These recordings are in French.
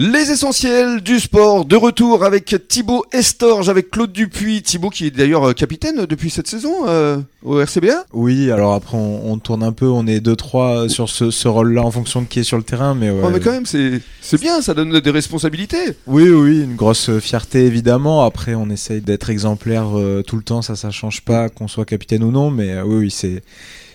Les essentiels du sport, de retour avec Thibaut Estorge, avec Claude Dupuis. Thibaut qui est d'ailleurs euh, capitaine depuis cette saison euh, au RCBA Oui, alors après on, on, tourne un peu, on est 2-3 sur ce, ce rôle-là en fonction de qui est sur le terrain. Mais, ouais, ouais mais quand même, c'est bien, ça donne des responsabilités. Oui, oui, une grosse fierté évidemment. Après, on essaye d'être exemplaire euh, tout le temps, ça, ça change pas, qu'on soit capitaine ou non. Mais euh, oui, oui, c'est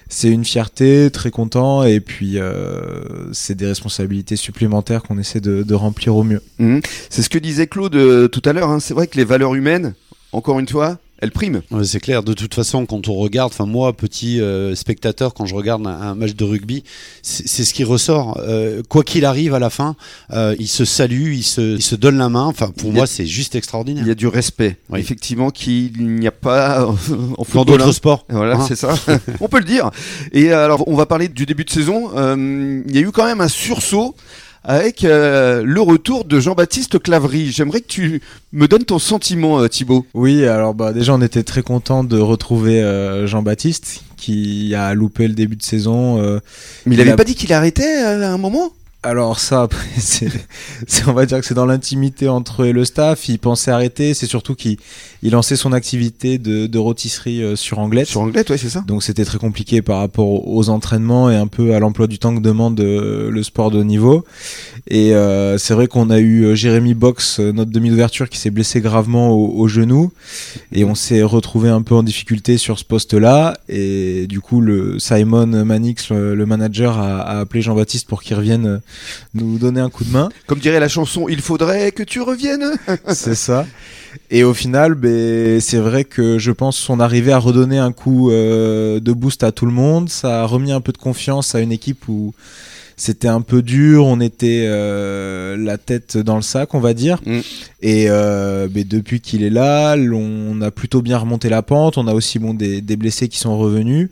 c'est une fierté, très content, et puis euh, c'est des responsabilités supplémentaires qu'on essaie de, remplir au mieux. Mmh. C'est ce que disait Claude euh, tout à l'heure, hein. c'est vrai que les valeurs humaines, encore une fois, elle prime. Ouais, c'est clair. De toute façon, quand on regarde, enfin moi, petit euh, spectateur, quand je regarde un, un match de rugby, c'est ce qui ressort. Euh, quoi qu'il arrive à la fin, euh, il se salue, il se, il se donne la main. Enfin, pour moi, c'est juste extraordinaire. Il y a du respect, oui. effectivement, qu'il n'y a pas en dans d'autres sports. Voilà, hein. c'est ça. on peut le dire. Et alors, on va parler du début de saison. Euh, il y a eu quand même un sursaut avec euh, le retour de Jean-Baptiste Clavry. J'aimerais que tu me donnes ton sentiment, euh, Thibaut. Oui, alors bah déjà on était très content de retrouver euh, Jean-Baptiste qui a loupé le début de saison. euh, Mais il, avait a... pas dit qu'il arrêtait à un moment? Alors ça, après, c'est, on va dire que c'est dans l'intimité entre eux et le staff. Il pensait arrêter. C'est surtout qu'il il lançait son activité de, de rôtisserie euh, sur Anglette. Sur Anglette, ouais, c'est ça. Donc c'était très compliqué par rapport aux entraînements et un peu à l'emploi du temps que demande euh, le sport de haut niveau. Et euh, c'est vrai qu'on a eu Jérémy Box, notre demi d'ouverture, qui s'est blessé gravement au, au, genou. Et on s'est retrouvé un peu en difficulté sur ce poste-là. Et du coup, le Simon Manix, le, le manager, a, a appelé Jean-Baptiste pour qu'il revienne nous donner un coup de main. Comme dirait la chanson, il faudrait que tu reviennes. c'est ça. Et au final, ben, c'est vrai que je pense son arrivée a redonné un coup euh, de boost à tout le monde. Ça a remis un peu de confiance à une équipe où c'était un peu dur, on était euh, la tête dans le sac, on va dire. Mm. Et euh, depuis qu'il est là, on a plutôt bien remonté la pente. On a aussi bon, des, des blessés qui sont revenus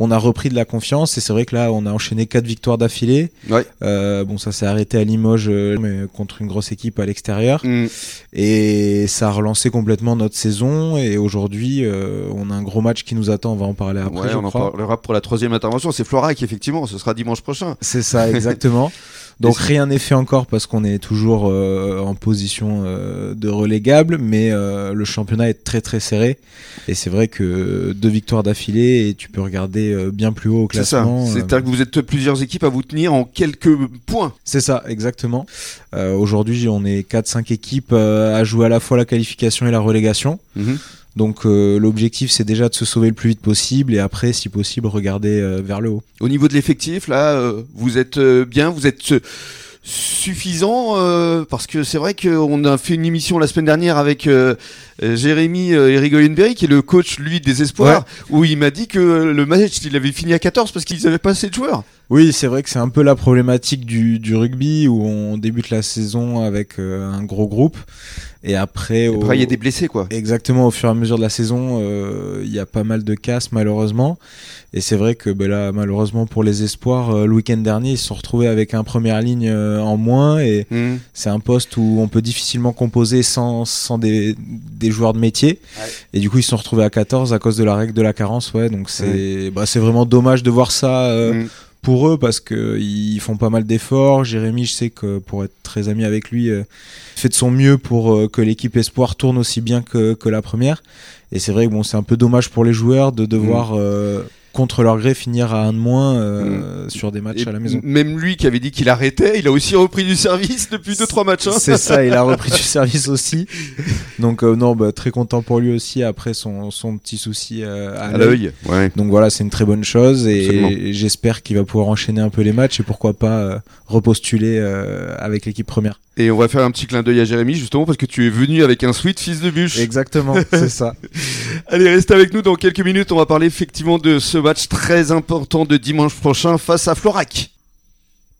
on a repris de la confiance et c'est vrai que là on a enchaîné quatre victoires d'affilée. Ouais. Euh, bon ça s'est arrêté à Limoges mais contre une grosse équipe à l'extérieur mm. et ça a relancé complètement notre saison et aujourd'hui euh, on a un gros match qui nous attend. On va en parler après. Ouais, je on crois. en parlera pour la troisième intervention. C'est Florac effectivement. Ce sera dimanche prochain. C'est ça exactement. Donc rien n'est fait encore parce qu'on est toujours euh, en position euh, de relégable, mais euh, le championnat est très très serré. Et c'est vrai que deux victoires d'affilée et tu peux regarder euh, bien plus haut au classement. C'est ça. C'est-à-dire que vous êtes plusieurs équipes à vous tenir en quelques points. C'est ça, exactement. Euh, Aujourd'hui, on est 4-5 équipes euh, à jouer à la fois la qualification et la relégation. -hmm. Donc euh, l'objectif c'est déjà de se sauver le plus vite possible et après si possible regarder euh, vers le haut. Au niveau de l'effectif là, euh, vous êtes bien, vous êtes suffisant parce que c'est vrai qu'on a fait une émission la semaine dernière avec Jérémy Erigoyenberry qui est le coach lui des espoirs ouais. où il m'a dit que le match il avait fini à 14 parce qu'ils avaient pas assez de joueurs. Oui, c'est vrai que c'est un peu la problématique du, du, rugby où on débute la saison avec euh, un gros groupe et après il au... y a des blessés quoi. Exactement, au fur et à mesure de la saison, euh, il y a pas mal de casses malheureusement et c'est vrai que ben là malheureusement pour les espoirs euh, le week-end dernier ils se sont retrouvés avec un première ligne euh, en moins et mmh. c'est un poste où on peut difficilement composer sans, sans des, des joueurs de métier ouais. et du coup ils se sont retrouvés à 14 à cause de la règle de la carence ouais donc c'est bah, c'est vraiment dommage de voir ça mmh pour eux parce que ils font pas mal d'efforts. Jérémy, je sais que pour être très ami avec lui, euh, fait de son mieux pour euh, que l'équipe espoir tourne aussi bien que, que la première. Et c'est vrai que bon, c'est un peu dommage pour les joueurs de devoir mmh. euh, contre leur gré finir à un de moins euh, mmh. sur des matchs et à la maison. Même lui qui avait dit qu'il arrêtait, il a aussi repris du service depuis 2-3 matchs. Hein c'est ça, il a repris du service aussi. Donc euh, non, bah, très content pour lui aussi après son, son petit souci euh, à, à l'œil. Ouais. Donc voilà, c'est une très bonne chose et j'espère qu'il va pouvoir enchaîner un peu les matchs et pourquoi pas euh, repostuler avec l'équipe première. Et on va faire un petit clin d'œil à Jérémy justement parce que tu es venu avec un sweat fils de bûche. Exactement, c'est ça. Allez, reste avec nous dans quelques minutes. On va parler effectivement de ce match très important de dimanche prochain face à Florac.